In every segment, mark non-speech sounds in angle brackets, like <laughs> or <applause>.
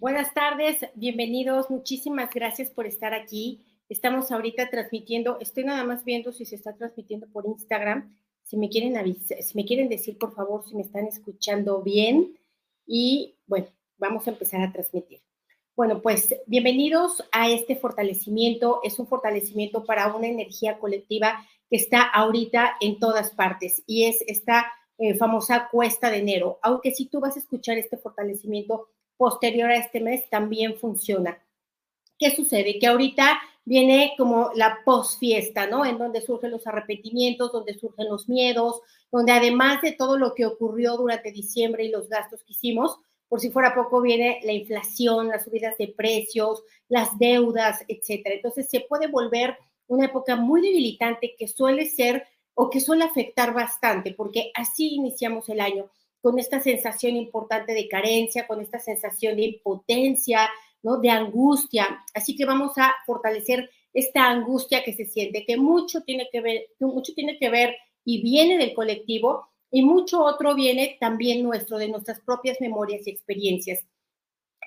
Buenas tardes, bienvenidos, muchísimas gracias por estar aquí. Estamos ahorita transmitiendo, estoy nada más viendo si se está transmitiendo por Instagram. Si me quieren avisar, si me quieren decir, por favor, si me están escuchando bien. Y bueno, vamos a empezar a transmitir. Bueno, pues bienvenidos a este fortalecimiento. Es un fortalecimiento para una energía colectiva que está ahorita en todas partes y es esta eh, famosa cuesta de enero. Aunque si tú vas a escuchar este fortalecimiento posterior a este mes también funciona. ¿Qué sucede? Que ahorita viene como la posfiesta, ¿no? En donde surgen los arrepentimientos, donde surgen los miedos, donde además de todo lo que ocurrió durante diciembre y los gastos que hicimos, por si fuera poco viene la inflación, las subidas de precios, las deudas, etcétera. Entonces se puede volver una época muy debilitante que suele ser o que suele afectar bastante, porque así iniciamos el año con esta sensación importante de carencia, con esta sensación de impotencia, ¿no? De angustia. Así que vamos a fortalecer esta angustia que se siente, que mucho tiene que ver, mucho tiene que ver y viene del colectivo y mucho otro viene también nuestro, de nuestras propias memorias y experiencias.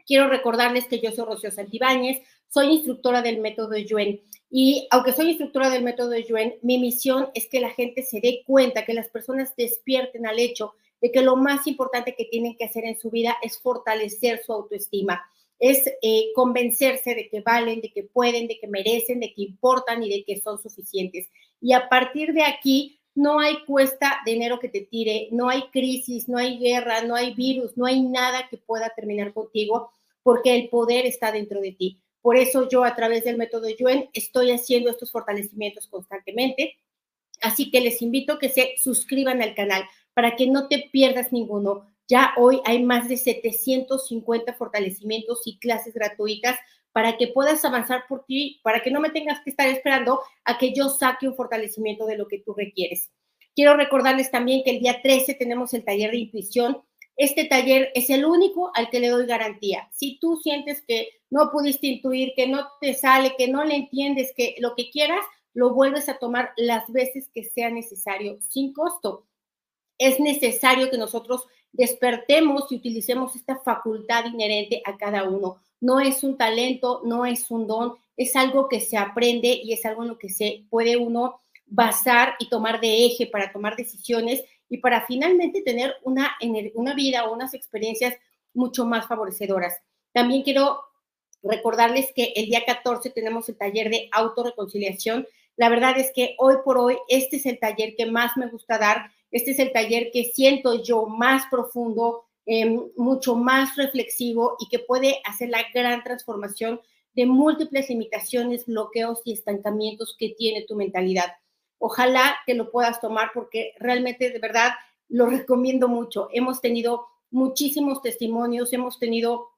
Quiero recordarles que yo soy Rocío Santibáñez, soy instructora del método Yuen y aunque soy instructora del método Yuen, mi misión es que la gente se dé cuenta, que las personas despierten al hecho de que lo más importante que tienen que hacer en su vida es fortalecer su autoestima, es eh, convencerse de que valen, de que pueden, de que merecen, de que importan y de que son suficientes. Y a partir de aquí, no hay cuesta de dinero que te tire, no hay crisis, no hay guerra, no hay virus, no hay nada que pueda terminar contigo porque el poder está dentro de ti. Por eso yo a través del método Yuen estoy haciendo estos fortalecimientos constantemente. Así que les invito a que se suscriban al canal para que no te pierdas ninguno. Ya hoy hay más de 750 fortalecimientos y clases gratuitas para que puedas avanzar por ti, para que no me tengas que estar esperando a que yo saque un fortalecimiento de lo que tú requieres. Quiero recordarles también que el día 13 tenemos el taller de intuición. Este taller es el único al que le doy garantía. Si tú sientes que no pudiste intuir, que no te sale, que no le entiendes, que lo que quieras, lo vuelves a tomar las veces que sea necesario, sin costo es necesario que nosotros despertemos y utilicemos esta facultad inherente a cada uno. No es un talento, no es un don, es algo que se aprende y es algo en lo que se puede uno basar y tomar de eje para tomar decisiones y para finalmente tener una, una vida o unas experiencias mucho más favorecedoras. También quiero recordarles que el día 14 tenemos el taller de autorreconciliación. La verdad es que hoy por hoy este es el taller que más me gusta dar este es el taller que siento yo más profundo, em, mucho más reflexivo y que puede hacer la gran transformación de múltiples limitaciones, bloqueos y estancamientos que tiene tu mentalidad. Ojalá que lo puedas tomar porque realmente de verdad lo recomiendo mucho. Hemos tenido muchísimos testimonios, hemos tenido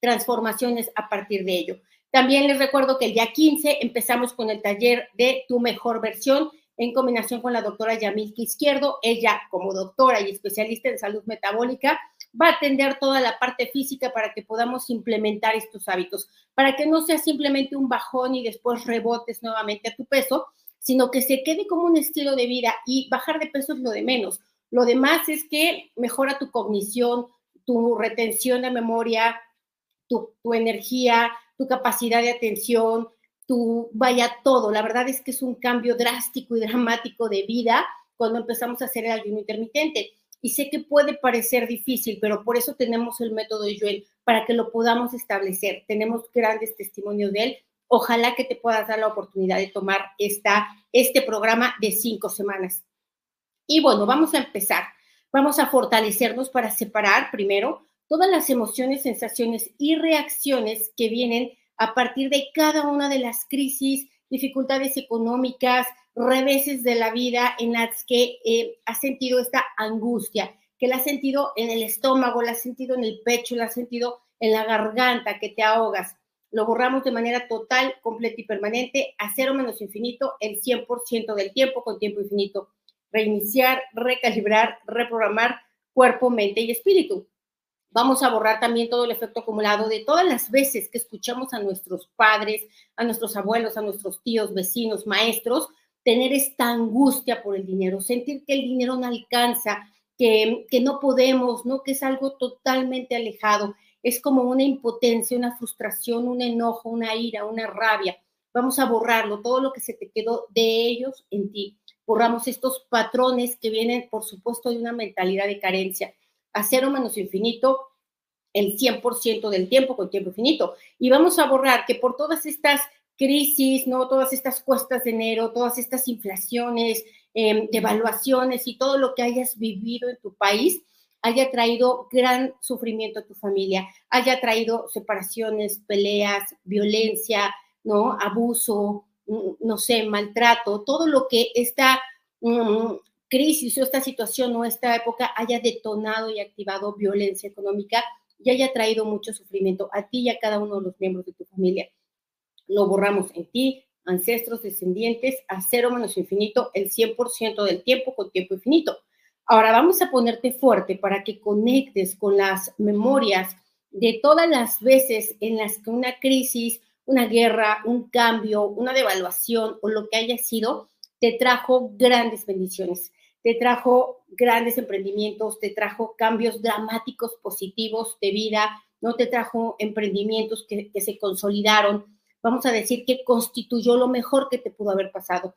transformaciones a partir de ello. También les recuerdo que el día 15 empezamos con el taller de tu mejor versión en combinación con la doctora Yamilki Izquierdo. Ella, como doctora y especialista en salud metabólica, va a atender toda la parte física para que podamos implementar estos hábitos, para que no sea simplemente un bajón y después rebotes nuevamente a tu peso, sino que se quede como un estilo de vida y bajar de peso es lo de menos. Lo demás es que mejora tu cognición, tu retención de memoria, tu, tu energía, tu capacidad de atención, tu, vaya todo. La verdad es que es un cambio drástico y dramático de vida cuando empezamos a hacer el ayuno intermitente. Y sé que puede parecer difícil, pero por eso tenemos el método de Joel, para que lo podamos establecer. Tenemos grandes testimonios de él. Ojalá que te puedas dar la oportunidad de tomar esta, este programa de cinco semanas. Y bueno, vamos a empezar. Vamos a fortalecernos para separar primero todas las emociones, sensaciones y reacciones que vienen a partir de cada una de las crisis, dificultades económicas, reveses de la vida en las que eh, ha sentido esta angustia, que la ha sentido en el estómago, la ha sentido en el pecho, la ha sentido en la garganta, que te ahogas. Lo borramos de manera total, completa y permanente a cero menos infinito el 100% del tiempo con tiempo infinito. Reiniciar, recalibrar, reprogramar cuerpo, mente y espíritu. Vamos a borrar también todo el efecto acumulado de todas las veces que escuchamos a nuestros padres, a nuestros abuelos, a nuestros tíos, vecinos, maestros, tener esta angustia por el dinero, sentir que el dinero no alcanza, que, que no podemos, ¿no? que es algo totalmente alejado. es como una impotencia, una frustración, un enojo, una ira, una rabia. Vamos a borrarlo, todo lo que se te quedó de ellos en ti. Borramos estos patrones que vienen, por supuesto, de una mentalidad de carencia. A cero menos infinito, el 100% del tiempo con tiempo infinito. Y vamos a borrar que por todas estas crisis, ¿no? Todas estas cuestas de enero, todas estas inflaciones, eh, devaluaciones y todo lo que hayas vivido en tu país, haya traído gran sufrimiento a tu familia, haya traído separaciones, peleas, violencia, ¿no? Abuso, mm, no sé, maltrato, todo lo que esta mm, crisis o esta situación o esta época haya detonado y activado violencia económica y haya traído mucho sufrimiento a ti y a cada uno de los miembros de tu familia. Lo borramos en ti, ancestros, descendientes, a cero menos infinito, el 100% del tiempo con tiempo infinito. Ahora vamos a ponerte fuerte para que conectes con las memorias de todas las veces en las que una crisis, una guerra, un cambio, una devaluación o lo que haya sido, te trajo grandes bendiciones, te trajo grandes emprendimientos, te trajo cambios dramáticos positivos de vida, no te trajo emprendimientos que, se consolidaron, vamos a decir que constituyó lo mejor que te pudo haber pasado.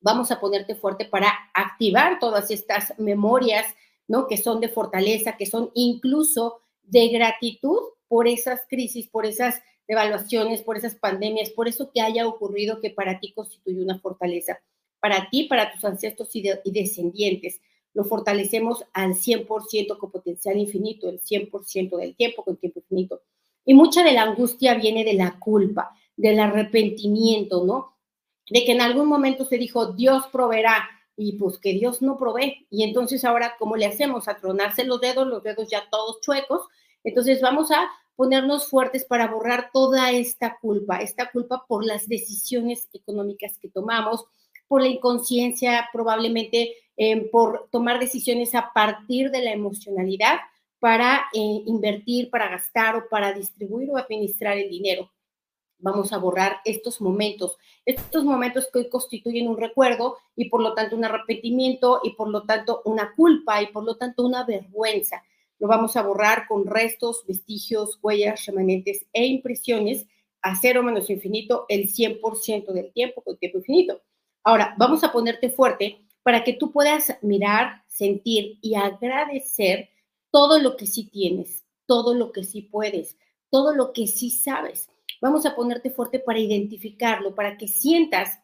Vamos a ponerte fuerte para activar todas estas memorias, ¿no? Que son de fortaleza, que son incluso de gratitud por esas crisis, por esas devaluaciones, por esas pandemias, por eso que haya ocurrido que para ti constituye una fortaleza. Para ti, para tus ancestros y, y descendientes. Lo fortalecemos al 100% con potencial infinito, el 100% del tiempo con tiempo infinito. Y mucha de la angustia viene de la culpa del arrepentimiento, ¿no? De que en algún momento se dijo, Dios proveerá, y pues que Dios no provee. Y entonces ahora, ¿cómo le hacemos? A tronarse los dedos, los dedos ya todos chuecos. Entonces vamos a ponernos fuertes para borrar toda esta culpa, esta culpa por las decisiones económicas que tomamos, por la inconsciencia, probablemente eh, por tomar decisiones a partir de la emocionalidad para eh, invertir, para gastar o para distribuir o administrar el dinero vamos a borrar estos momentos, estos momentos que hoy constituyen un recuerdo y por lo tanto un arrepentimiento y por lo tanto una culpa y por lo tanto una vergüenza. Lo vamos a borrar con restos, vestigios, huellas, remanentes e impresiones a cero menos infinito el 100% del tiempo con tiempo infinito. Ahora, vamos a ponerte fuerte para que tú puedas mirar, sentir y agradecer todo lo que sí tienes, todo lo que sí puedes, todo lo que sí sabes vamos a ponerte fuerte para identificarlo, para que sientas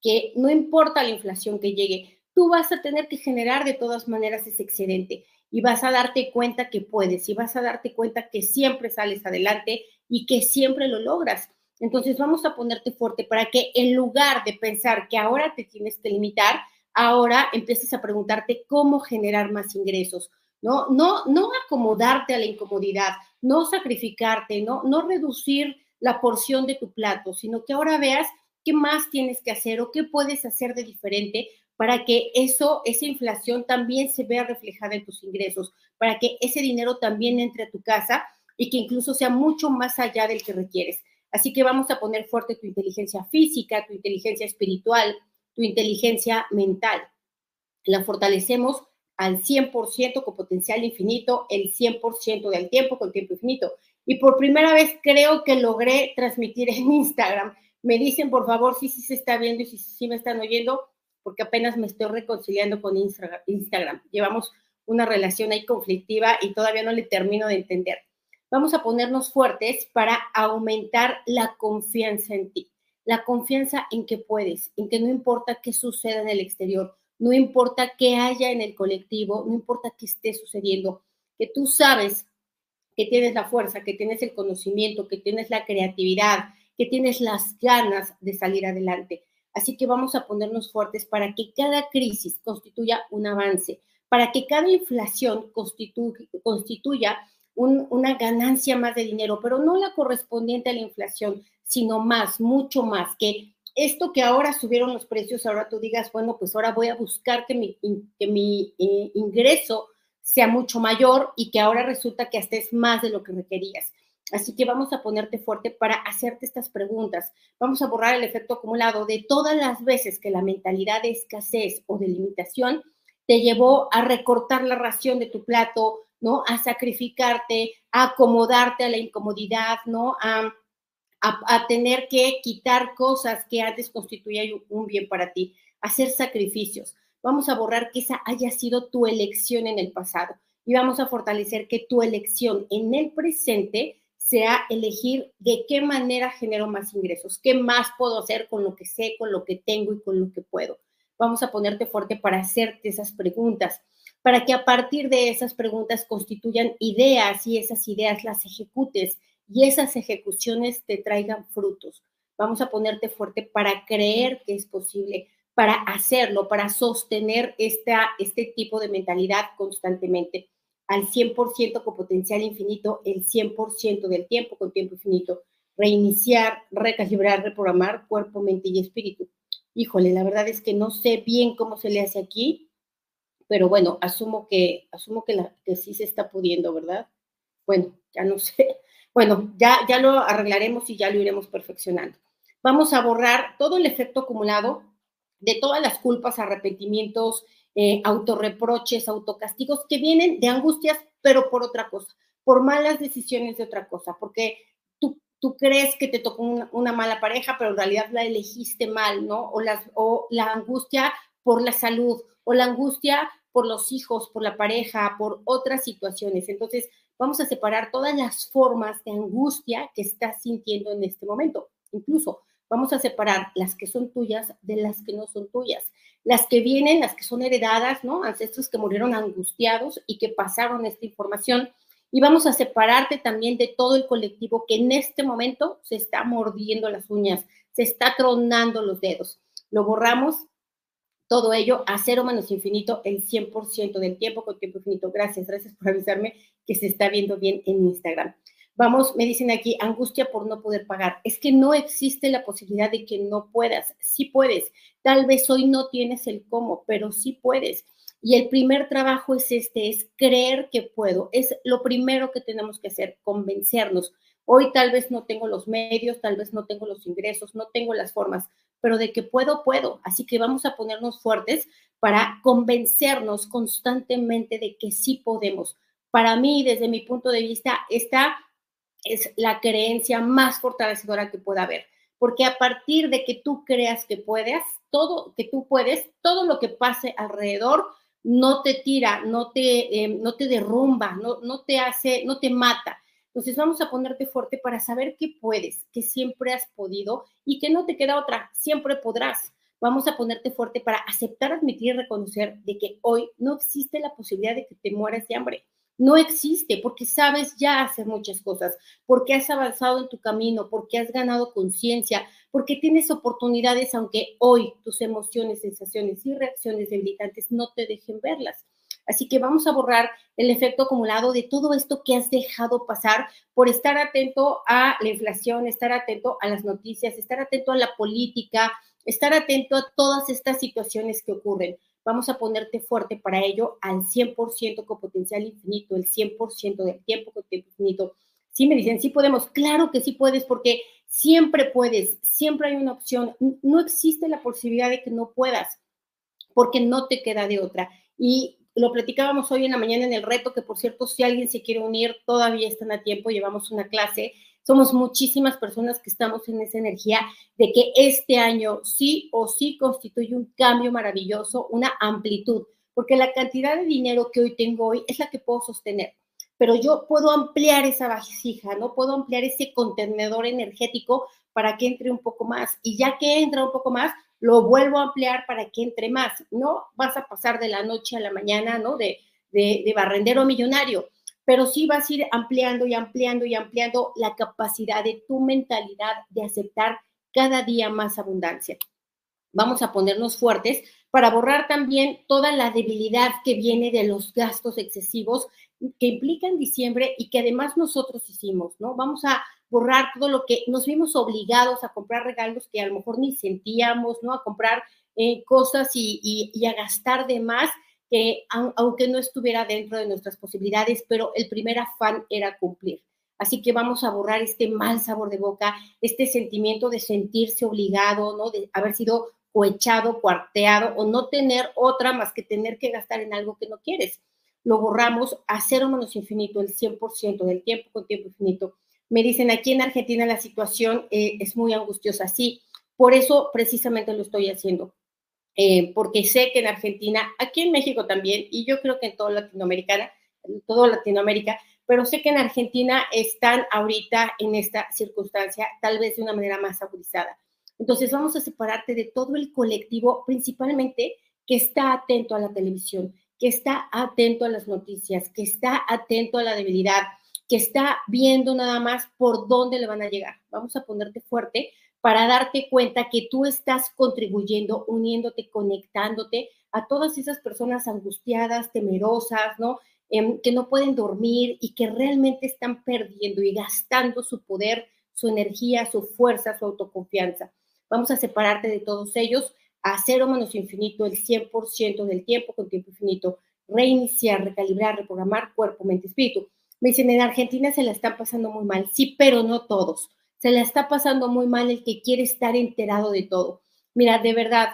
que no importa la inflación que llegue, tú vas a tener que generar de todas maneras ese excedente y vas a darte cuenta que puedes y vas a darte cuenta que siempre sales adelante y que siempre lo logras. Entonces vamos a ponerte fuerte para que en lugar de pensar que ahora te tienes que limitar, ahora empieces a preguntarte cómo generar más ingresos, ¿no? No, no acomodarte a la incomodidad, no sacrificarte, no, no reducir la porción de tu plato, sino que ahora veas qué más tienes que hacer o qué puedes hacer de diferente para que eso, esa inflación también se vea reflejada en tus ingresos, para que ese dinero también entre a tu casa y que incluso sea mucho más allá del que requieres. Así que vamos a poner fuerte tu inteligencia física, tu inteligencia espiritual, tu inteligencia mental. La fortalecemos al 100% con potencial infinito, el 100% del tiempo con tiempo infinito y por primera vez creo que logré transmitir en Instagram. Me dicen, por favor, si sí, se está viendo y si sí me están oyendo, porque apenas me estoy reconciliando con Instagram. Llevamos una relación ahí conflictiva y todavía no le termino de entender. Vamos a ponernos fuertes para aumentar la confianza en ti, la confianza en que puedes, en que no importa qué suceda en el exterior, no importa qué haya en el colectivo, no importa qué esté sucediendo, que tú sabes que tienes la fuerza, que tienes el conocimiento, que tienes la creatividad, que tienes las ganas de salir adelante. Así que vamos a ponernos fuertes para que cada crisis constituya un avance, para que cada inflación constituya una ganancia más de dinero, pero no la correspondiente a la inflación, sino más, mucho más, que esto que ahora subieron los precios, ahora tú digas, bueno, pues ahora voy a buscar que mi, eh, ingreso sea mucho mayor y que ahora resulta que hasta es más de lo que requerías. Así que vamos a ponerte fuerte para hacerte estas preguntas. Vamos a borrar el efecto acumulado de todas las veces que la mentalidad de escasez o de limitación te llevó a recortar la ración de tu plato, ¿no? A sacrificarte, a acomodarte a la incomodidad, ¿no? A, a, tener que quitar cosas que antes constituían un bien para ti, hacer sacrificios. Vamos a borrar que esa haya sido tu elección en el pasado y vamos a fortalecer que tu elección en el presente sea elegir de qué manera genero más ingresos, qué más puedo hacer con lo que sé, con lo que tengo y con lo que puedo. Vamos a ponerte fuerte para hacerte esas preguntas, para que a partir de esas preguntas constituyan ideas y esas ideas las ejecutes y esas ejecuciones te traigan frutos. Vamos a ponerte fuerte para creer que es posible, para hacerlo, para sostener esta, este tipo de mentalidad constantemente al 100% con potencial infinito, el 100% del tiempo con tiempo infinito. Reiniciar, recalibrar, reprogramar cuerpo, mente y espíritu. Híjole, la verdad es que no sé bien cómo se le hace aquí, pero bueno, asumo que, asumo que, la, que sí se está pudiendo, ¿verdad? Bueno, ya no <laughs> sé. Bueno, ya, ya lo arreglaremos y ya lo iremos perfeccionando. Vamos a borrar todo el efecto acumulado de todas las culpas, arrepentimientos, eh, autorreproches, autocastigos que vienen de angustias, pero por otra cosa, por malas decisiones de otra cosa, porque tú, tú crees que te tocó una, mala pareja, pero en realidad la elegiste mal, ¿no? O, las, o la angustia por la salud, o la angustia por los hijos, por la pareja, por otras situaciones. Entonces, vamos a separar todas las formas de angustia que estás sintiendo en este momento. Incluso vamos a separar las que son tuyas de las que no son tuyas las que vienen, las que son heredadas, ¿no? Ancestros que murieron angustiados y que pasaron esta información. Y vamos a separarte también de todo el colectivo que en este momento se está mordiendo las uñas, se está tronando los dedos. Lo borramos todo ello a cero menos infinito el 100% del tiempo con tiempo infinito. Gracias, gracias por avisarme que se está viendo bien en Instagram. Vamos, me dicen aquí, angustia por no poder pagar. Es que no existe la posibilidad de que no puedas. Sí puedes. Tal vez hoy no tienes el cómo, pero sí puedes. Y el primer trabajo es este, es creer que puedo. Es lo primero que tenemos que hacer, convencernos. Hoy tal vez no tengo los medios, tal vez no tengo los ingresos, no tengo las formas, pero de que puedo, puedo. Así que vamos a ponernos fuertes para convencernos constantemente de que sí podemos. Para mí, desde mi punto de vista, está es la creencia más fortalecedora que pueda haber, porque a partir de que tú creas que puedes, todo, que tú puedes, todo lo que pase alrededor no te tira, no te, em, no te derrumba, no, no te hace, no te mata. Entonces vamos a ponerte fuerte para saber que puedes, que siempre has podido y que no te queda otra, siempre podrás. Vamos a ponerte fuerte para aceptar, admitir y reconocer de que hoy no existe la posibilidad de que te mueras de hambre no existe porque sabes ya hacer muchas cosas, porque has avanzado en tu camino, porque has ganado conciencia, porque tienes oportunidades, aunque hoy tus emociones, sensaciones y reacciones debilitantes no te dejen verlas. Así que vamos a borrar el efecto acumulado de todo esto que has dejado pasar por estar atento a la inflación, estar atento a las noticias, estar atento a la política, estar atento a todas estas situaciones que ocurren vamos a ponerte fuerte para ello al 100% con potencial infinito, el 100% del tiempo con tiempo infinito. Sí me dicen, sí podemos, claro que sí puedes, porque siempre puedes, siempre hay una opción, no existe la posibilidad de que no puedas, porque no te queda de otra. Y lo platicábamos hoy en la mañana en el reto, que por cierto, si alguien se quiere unir, todavía están a tiempo, llevamos una clase. Somos muchísimas personas que estamos en esa energía de que este año sí o sí constituye un cambio maravilloso, una amplitud, porque la cantidad de dinero que hoy tengo hoy es la que puedo sostener, pero yo puedo ampliar esa vasija, ¿no? Puedo ampliar ese contenedor energético para que entre un poco más. Y ya que entra un poco más, lo vuelvo a ampliar para que entre más. No vas a pasar de la noche a la mañana, ¿no? De, de, de barrendero millonario pero sí vas a ir ampliando y ampliando y ampliando la capacidad de tu mentalidad de aceptar cada día más abundancia. Vamos a ponernos fuertes para borrar también toda la debilidad que viene de los gastos excesivos que implican diciembre y que además nosotros hicimos, ¿no? Vamos a borrar todo lo que nos vimos obligados a comprar regalos que a lo mejor ni sentíamos, ¿no? A comprar eh, cosas y, y a gastar de más que aunque no estuviera dentro de nuestras posibilidades, pero el primer afán era cumplir. Así que vamos a borrar este mal sabor de boca, este sentimiento de sentirse obligado, ¿no? De haber sido cohechado, cuarteado o no tener otra más que tener que gastar en algo que no quieres. lo borramos a cero menos infinito, el 100% del tiempo con tiempo infinito. Me dicen, aquí en Argentina la situación eh, es muy angustiosa, sí, por eso precisamente lo estoy haciendo, eh, porque sé que en Argentina, aquí en México también, y yo creo que en toda Latinoamérica, en toda Latinoamérica, pero sé que en Argentina están ahorita en esta circunstancia, tal vez de una manera más agudizada. Entonces vamos a separarte de todo el colectivo, principalmente que está atento a la televisión, que está atento a las noticias, que está atento a la debilidad, que está viendo nada más por dónde le van a llegar. Vamos a ponerte fuerte para darte cuenta que tú estás contribuyendo, uniéndote, conectándote a todas esas personas angustiadas, temerosas, ¿no? Em, que no pueden dormir y que realmente están perdiendo y gastando su poder, su energía, su fuerza, su autoconfianza. Vamos a separarte de todos ellos a cero menos infinito el 100% del tiempo con tiempo infinito, reiniciar, recalibrar, reprogramar cuerpo, mente, espíritu. Me dicen, en Argentina se la están pasando muy mal, sí, pero no todos. Se la está pasando muy mal el que quiere estar enterado de todo. Mira, de verdad,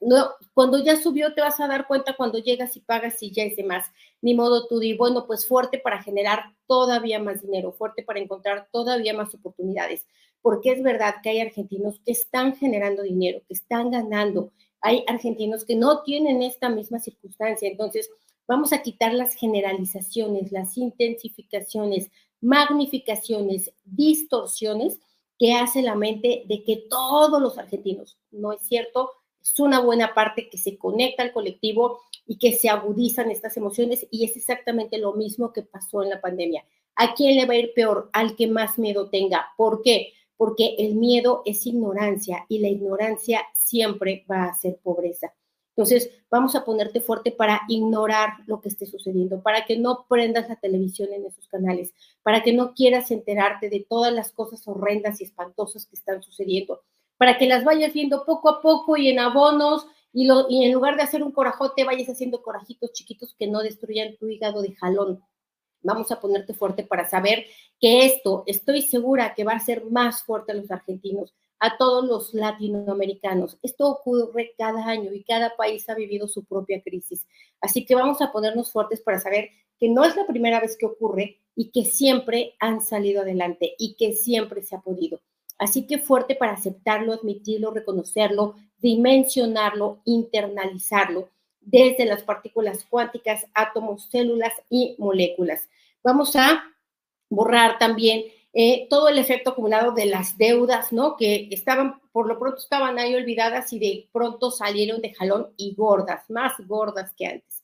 no, cuando ya subió te vas a dar cuenta cuando llegas y pagas y ya es de más. Ni modo tú di, bueno, pues fuerte para generar todavía más dinero, fuerte para encontrar todavía más oportunidades, porque es verdad que hay argentinos que están generando dinero, que están ganando. Hay argentinos que no tienen esta misma circunstancia. Entonces, vamos a quitar las generalizaciones, las intensificaciones, magnificaciones, distorsiones que hace la mente de que todos los argentinos, no es cierto, es una buena parte que se conecta al colectivo y que se agudizan estas emociones y es exactamente lo mismo que pasó en la pandemia. ¿A quién le va a ir peor? Al que más miedo tenga. ¿Por qué? Porque el miedo es ignorancia y la ignorancia siempre va a ser pobreza. Entonces, vamos a ponerte fuerte para ignorar lo que esté sucediendo, para que no prendas la televisión en esos canales, para que no quieras enterarte de todas las cosas horrendas y espantosas que están sucediendo, para que las vayas viendo poco a poco y en abonos y, lo, y en lugar de hacer un corajote, vayas haciendo corajitos chiquitos que no destruyan tu hígado de jalón. Vamos a ponerte fuerte para saber que esto, estoy segura que va a ser más fuerte a los argentinos, a todos los latinoamericanos. Esto ocurre cada año y cada país ha vivido su propia crisis. Así que vamos a ponernos fuertes para saber que no es la primera vez que ocurre y que siempre han salido adelante y que siempre se ha podido. Así que fuerte para aceptarlo, admitirlo, reconocerlo, dimensionarlo, internalizarlo desde las partículas cuánticas, átomos, células y moléculas. Vamos a borrar también eh, todo el efecto acumulado de las deudas, ¿no? Que estaban, por lo pronto estaban ahí olvidadas y de pronto salieron de jalón y gordas, más gordas que antes.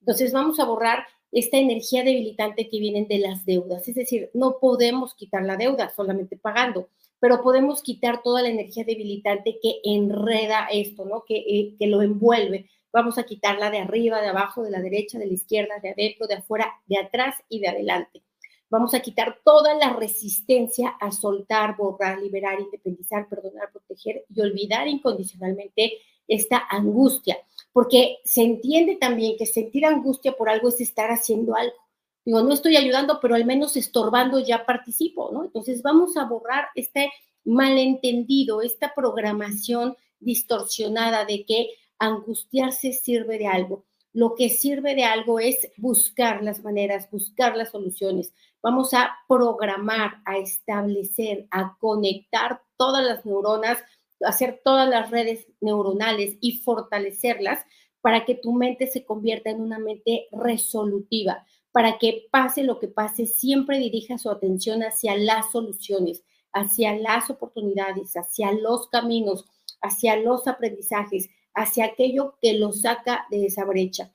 Entonces vamos a borrar esta energía debilitante que vienen de las deudas. Es decir, no podemos quitar la deuda solamente pagando pero podemos quitar toda la energía debilitante que enreda esto, ¿no? Que, eh, que lo envuelve. Vamos a quitarla de arriba, de abajo, de la derecha, de la izquierda, de adentro, de afuera, de atrás y de adelante. Vamos a quitar toda la resistencia a soltar, borrar, liberar, independizar, perdonar, proteger y olvidar incondicionalmente esta angustia, porque se entiende también que sentir angustia por algo es estar haciendo algo. Digo, no estoy ayudando, pero al menos estorbando ya participo, ¿no? Entonces vamos a borrar este malentendido, esta programación distorsionada de que angustiarse sirve de algo. Lo que sirve de algo es buscar las maneras, buscar las soluciones. Vamos a programar, a establecer, a conectar todas las neuronas, hacer todas las redes neuronales y fortalecerlas para que tu mente se convierta en una mente resolutiva para que pase lo que pase, siempre dirija su atención hacia las soluciones, hacia las oportunidades, hacia los caminos, hacia los aprendizajes, hacia aquello que lo saca de esa brecha.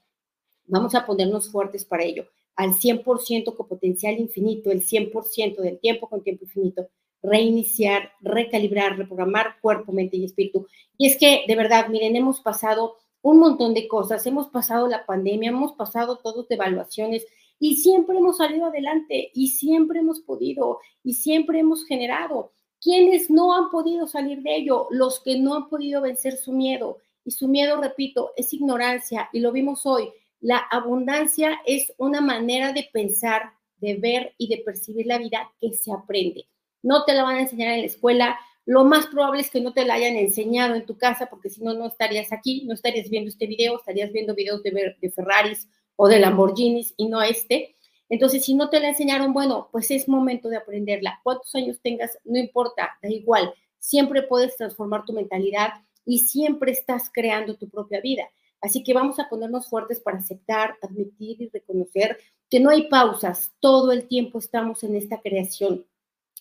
Vamos a ponernos fuertes para ello, al 100% con potencial infinito, el 100% del tiempo con tiempo infinito, reiniciar, recalibrar, reprogramar cuerpo, mente y espíritu. Y es que, de verdad, miren, hemos pasado un montón de cosas, hemos pasado la pandemia, hemos pasado todos de evaluaciones, y siempre hemos salido adelante y siempre hemos podido y siempre hemos generado. Quienes no han podido salir de ello, los que no han podido vencer su miedo. Y su miedo, repito, es ignorancia y lo vimos hoy. La abundancia es una manera de pensar, de ver y de percibir la vida que se aprende. No te la van a enseñar en la escuela. Lo más probable es que no te la hayan enseñado en tu casa, porque si no, no estarías aquí, no estarías viendo este video, estarías viendo videos de, de Ferraris o de Lamborghinis y no este. Entonces, si no te la enseñaron, bueno, pues es momento de aprenderla. Cuántos años tengas, no importa, da igual. Siempre puedes transformar tu mentalidad y siempre estás creando tu propia vida. Así que vamos a ponernos fuertes para aceptar, admitir y reconocer que no hay pausas. Todo el tiempo estamos en esta creación.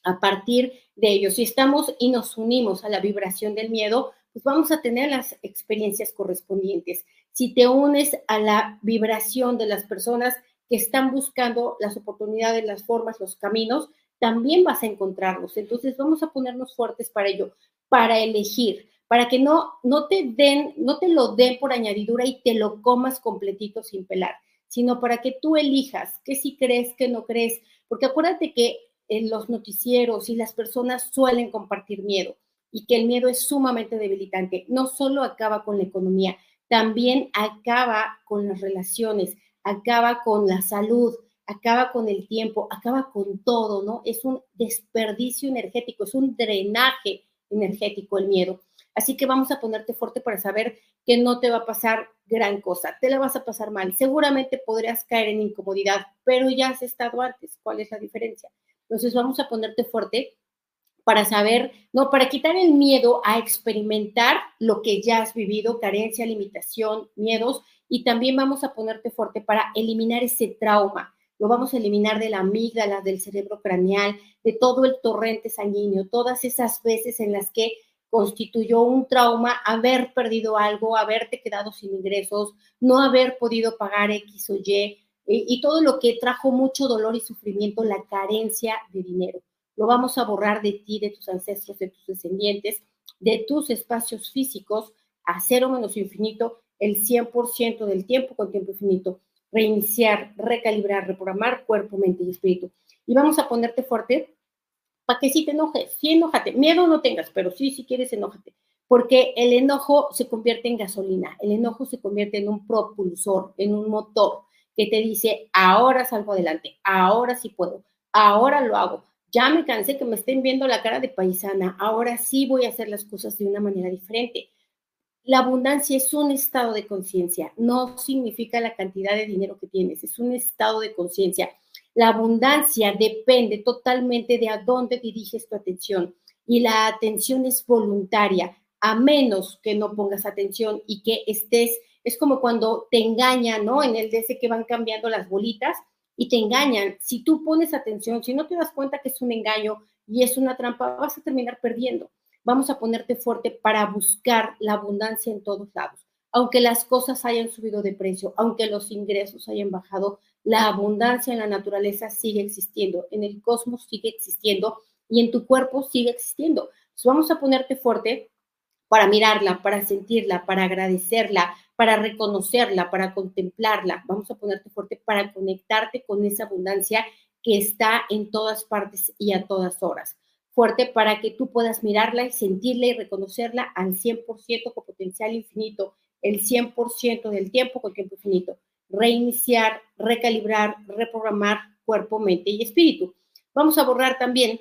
A partir de ello, si estamos y nos unimos a la vibración del miedo, pues vamos a tener las experiencias correspondientes. Si te unes a la vibración de las personas que están buscando las oportunidades, las formas, los caminos, también vas a encontrarlos. Entonces vamos a ponernos fuertes para ello, para elegir, para que no, no te den, no te lo den por añadidura y te lo comas completito sin pelar, sino para que tú elijas qué sí crees, qué no crees, porque acuérdate que en los noticieros y las personas suelen compartir miedo y que el miedo es sumamente debilitante. No solo acaba con la economía, también acaba con las relaciones, acaba con la salud, acaba con el tiempo, acaba con todo, ¿no? Es un desperdicio energético, es un drenaje energético el miedo. Así que vamos a ponerte fuerte para saber que no te va a pasar gran cosa, te la vas a pasar mal. Seguramente podrías caer en incomodidad, pero ya has estado antes. ¿Cuál es la diferencia? Entonces vamos a ponerte fuerte para saber, no, para quitar el miedo a experimentar lo que ya has vivido, carencia, limitación, miedos, y también vamos a ponerte fuerte para eliminar ese trauma. Lo vamos a eliminar de la amígdala, del cerebro craneal, de todo el torrente sanguíneo, todas esas veces en las que constituyó un trauma haber perdido algo, haberte quedado sin ingresos, no haber podido pagar X o Y, y todo lo que trajo mucho dolor y sufrimiento, la carencia de dinero. Lo vamos a borrar de ti, de tus ancestros, de tus descendientes, de tus espacios físicos a cero menos infinito el 100% del tiempo con tiempo infinito. Reiniciar, recalibrar, reprogramar cuerpo, mente y espíritu. Y vamos a ponerte fuerte para que sí te enojes, sí enójate. Miedo no tengas, pero sí, si quieres, enójate. Porque el enojo se convierte en gasolina, el enojo se convierte en un propulsor, en un motor que te dice, ahora salgo adelante, ahora sí puedo, ahora lo hago. Ya me cansé que me estén viendo la cara de paisana, ahora sí voy a hacer las cosas de una manera diferente. La abundancia es un estado de conciencia, no significa la cantidad de dinero que tienes, es un estado de conciencia. La abundancia depende totalmente de a dónde diriges tu atención y la atención es voluntaria, a menos que no pongas atención y que estés es como cuando te engañan, ¿no? En el DC que van cambiando las bolitas y te engañan. Si tú pones atención, si no te das cuenta que es un engaño y es una trampa, vas a terminar perdiendo. Vamos a ponerte fuerte para buscar la abundancia en todos lados. Aunque las cosas hayan subido de precio, aunque los ingresos hayan bajado, la abundancia en la naturaleza sigue existiendo, en el cosmos sigue existiendo y en tu cuerpo sigue existiendo. Vamos a ponerte fuerte para mirarla, para sentirla, para agradecerla, para reconocerla, para contemplarla. Vamos a ponerte fuerte para conectarte con esa abundancia que está en todas partes y a todas horas. Fuerte para que tú puedas mirarla y sentirla y reconocerla al 100% con potencial infinito, el 100% del tiempo con tiempo infinito. Reiniciar, recalibrar, reprogramar cuerpo, mente y espíritu. Vamos a borrar también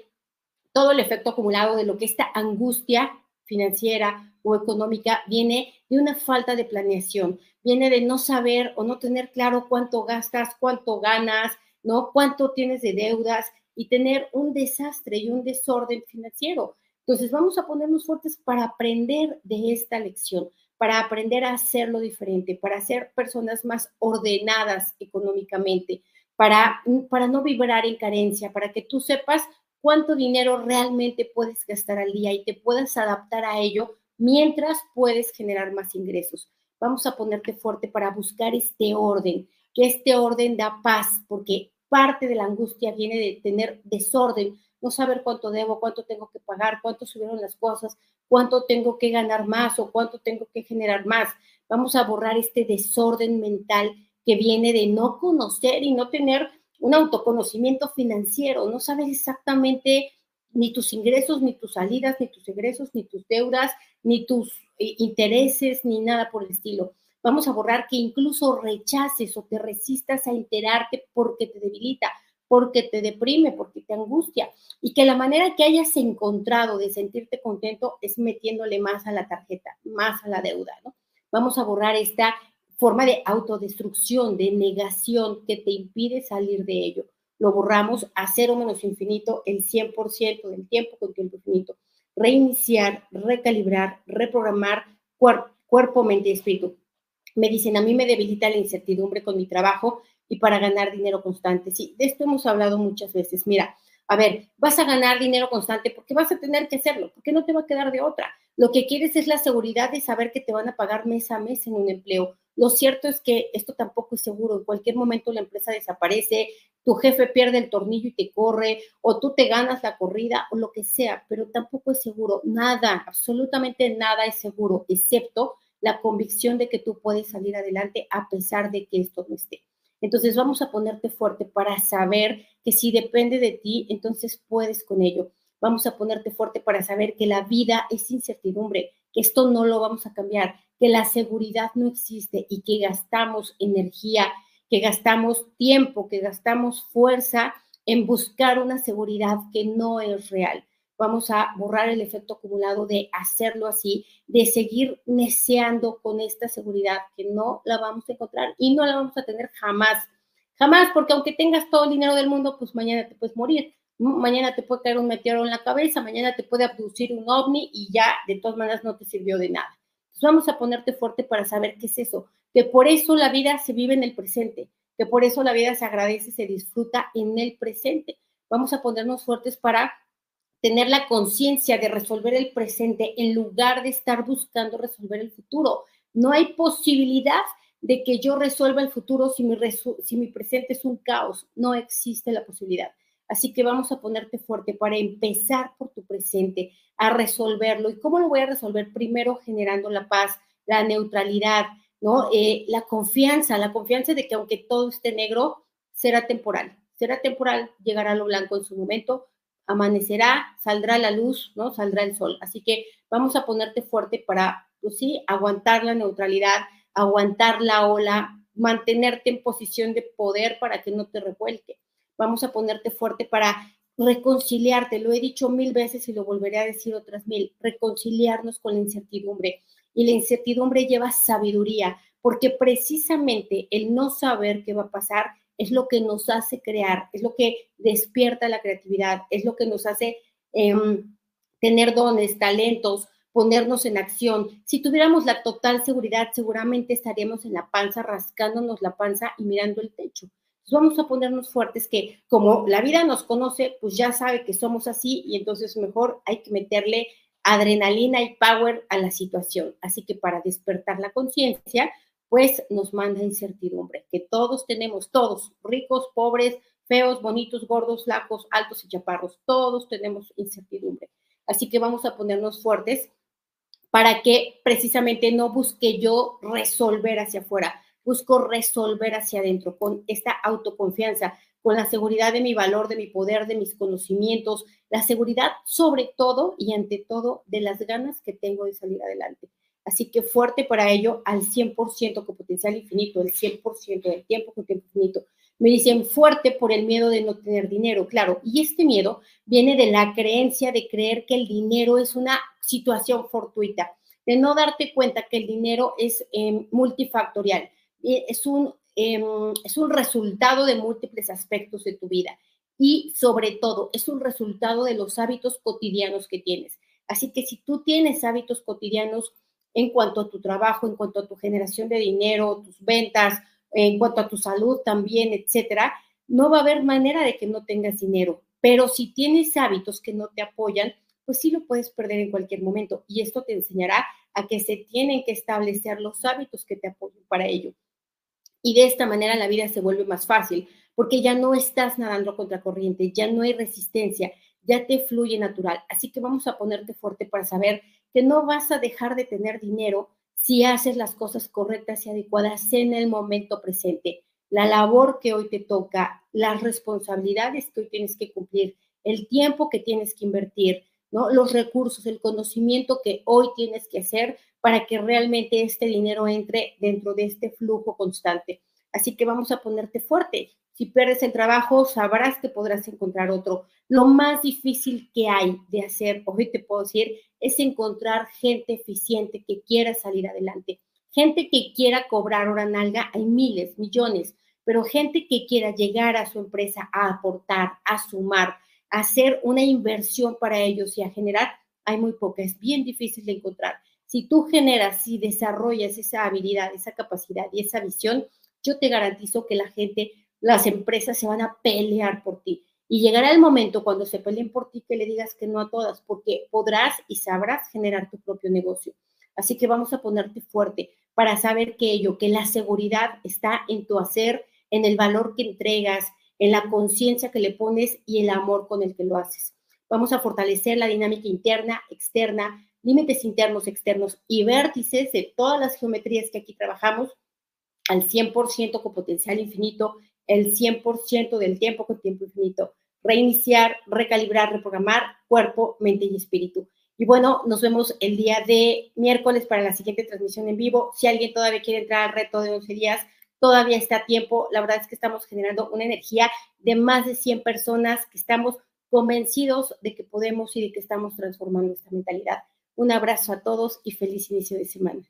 todo el efecto acumulado de lo que esta angustia financiera o económica viene de una falta de planeación, viene de no saber o no tener claro cuánto gastas, cuánto ganas, ¿no? Cuánto tienes de deudas y tener un desastre y un desorden financiero. Entonces vamos a ponernos fuertes para aprender de esta lección, para aprender a hacerlo diferente, para ser personas más ordenadas económicamente, para, para no vibrar en carencia, para que tú sepas cuánto dinero realmente puedes gastar al día y te puedas adaptar a ello mientras puedes generar más ingresos. Vamos a ponerte fuerte para buscar este orden, que este orden da paz, porque parte de la angustia viene de tener desorden, no saber cuánto debo, cuánto tengo que pagar, cuánto subieron las cosas, cuánto tengo que ganar más o cuánto tengo que generar más. Vamos a borrar este desorden mental que viene de no conocer y no tener un autoconocimiento financiero, no sabes exactamente ni tus ingresos, ni tus salidas, ni tus egresos, ni tus deudas, ni tus eh, intereses, ni nada por el estilo. Vamos a borrar que incluso rechaces o te resistas a enterarte porque te debilita, porque te deprime, porque te angustia. Y que la manera que hayas encontrado de sentirte contento es metiéndole más a la tarjeta, más a la deuda, ¿no? Vamos a borrar esta forma de autodestrucción, de negación que te impide salir de ello. Lo borramos a cero menos infinito el 100% del tiempo con tiempo infinito. Reiniciar, recalibrar, reprogramar cuerpo, mente y espíritu. Me dicen, a mí me debilita la incertidumbre con mi trabajo y para ganar dinero constante. Sí, de esto hemos hablado muchas veces. Mira, a ver, vas a ganar dinero constante porque vas a tener que hacerlo, porque no te va a quedar de otra. Lo que quieres es la seguridad de saber que te van a pagar mes a mes en un empleo. Lo cierto es que esto tampoco es seguro. En cualquier momento la empresa desaparece, tu jefe pierde el tornillo y te corre, o tú te ganas la corrida, o lo que sea, pero tampoco es seguro. Nada, absolutamente nada es seguro, excepto la convicción de que tú puedes salir adelante a pesar de que esto no esté. Entonces vamos a ponerte fuerte para saber que si depende de ti, entonces puedes con ello. Vamos a ponerte fuerte para saber que la vida es incertidumbre, que esto no lo vamos a cambiar, que la seguridad no existe y que gastamos energía, que gastamos tiempo, que gastamos fuerza en buscar una seguridad que no es real. Vamos a borrar el efecto acumulado de hacerlo así, de seguir neceando con esta seguridad que no la vamos a encontrar y no la vamos a tener jamás. Jamás, porque aunque tengas todo el dinero del mundo, pues mañana te puedes morir. Mañana te puede caer un meteoro en la cabeza, mañana te puede abducir un ovni y ya de todas maneras no te sirvió de nada vamos a ponerte fuerte para saber qué es eso, que por eso la vida se vive en el presente, que por eso la vida se agradece, se disfruta en el presente. Vamos a ponernos fuertes para tener la conciencia de resolver el presente en lugar de estar buscando resolver el futuro. No hay posibilidad de que yo resuelva el futuro si mi, si mi presente es un caos. No existe la posibilidad. Así que vamos a ponerte fuerte para empezar por tu presente, a resolverlo. ¿Y cómo lo voy a resolver? Primero generando la paz, la neutralidad, ¿no? Eh, la confianza, la confianza de que aunque todo esté negro, será temporal. Será temporal, llegará lo blanco en su momento, amanecerá, saldrá la luz, ¿no? Saldrá el sol. Así que vamos a ponerte fuerte para, pues sí, aguantar la neutralidad, aguantar la ola, mantenerte en posición de poder para que no te revuelque vamos a ponerte fuerte para reconciliarte. Lo he dicho mil veces y lo volveré a decir otras mil, reconciliarnos con la incertidumbre. Y la incertidumbre lleva sabiduría, porque precisamente el no saber qué va a pasar es lo que nos hace crear, es lo que despierta la creatividad, es lo que nos hace em, tener dones, talentos, ponernos en acción. Si tuviéramos la total seguridad, seguramente estaríamos en la panza, rascándonos la panza y mirando el techo vamos a ponernos fuertes que como la vida nos conoce, pues ya sabe que somos así y entonces mejor hay que meterle adrenalina y power a la situación. Así que para despertar la conciencia, pues nos manda incertidumbre, que todos tenemos, todos, ricos, pobres, feos, bonitos, gordos, flacos, altos y chaparros, todos tenemos incertidumbre. Así que vamos a ponernos fuertes para que precisamente no busque yo resolver hacia afuera, busco resolver hacia adentro con esta autoconfianza, con la seguridad de mi valor, de mi poder, de mis conocimientos, la seguridad sobre todo y ante todo de las ganas que tengo de salir adelante. Así que fuerte para ello al 100% con potencial infinito, el 100% del tiempo con tiempo infinito. Me dicen fuerte por el miedo de no tener dinero, claro, y este miedo viene de la creencia de creer que el dinero es una situación fortuita, de no darte cuenta que el dinero es eh, multifactorial es un, em, es un resultado de múltiples aspectos de tu vida y sobre todo es un resultado de los hábitos cotidianos que tienes. Así que si tú tienes hábitos cotidianos en cuanto a tu trabajo, en cuanto a tu generación de dinero, tus ventas, en cuanto a tu salud también, etcétera, no va a haber manera de que no tengas dinero. Pero si tienes hábitos que no te apoyan, pues sí lo puedes perder en cualquier momento. Y esto te enseñará a que se tienen que establecer los hábitos que te apoyen para ello. Y de esta manera la vida se vuelve más fácil, porque ya no estás nadando contra corriente, ya no hay resistencia, ya te fluye natural. Así que vamos a ponerte fuerte para saber que no vas a dejar de tener dinero si haces las cosas correctas y adecuadas en el momento presente. La labor que hoy te toca, las responsabilidades que hoy tienes que cumplir, el tiempo que tienes que invertir, ¿no? Los recursos, el conocimiento que hoy tienes que hacer para que realmente este dinero entre dentro de este flujo constante. Así que vamos a ponerte fuerte. Si pierdes el trabajo, sabrás que podrás encontrar otro. Lo más difícil que hay de hacer, hoy te puedo decir, es encontrar gente eficiente que quiera salir adelante, Gente que quiera cobrar hora nalga, hay miles, millones, pero gente que quiera llegar a su empresa a aportar, a sumar, a hacer una inversión para ellos y a generar, hay muy poca, es bien difícil de encontrar. Si tú generas y desarrollas esa habilidad, esa capacidad y esa visión, yo te garantizo que la gente, las empresas se van a pelear por ti. Y llegará el momento cuando se peleen por ti que le digas que no a todas, porque podrás y sabrás generar tu propio negocio. Así que vamos a ponerte fuerte para saber que ello, que la seguridad está en tu hacer, en el valor que entregas, en la conciencia que le pones y el amor con el que lo haces. Vamos a fortalecer la dinámica interna, externa, límites internos, externos y vértices de todas las geometrías que aquí trabajamos al 100% con potencial infinito, el 100% del tiempo con tiempo infinito. Reiniciar, recalibrar, reprogramar cuerpo, mente y espíritu. Y bueno, nos vemos el día de miércoles para la siguiente transmisión en vivo. Si alguien todavía quiere entrar al reto de 11 días, todavía está a tiempo. La verdad es que estamos generando una energía de más de 100 personas que estamos convencidos de que podemos y de que estamos transformando esta mentalidad. Un abrazo a todos y feliz inicio de semana.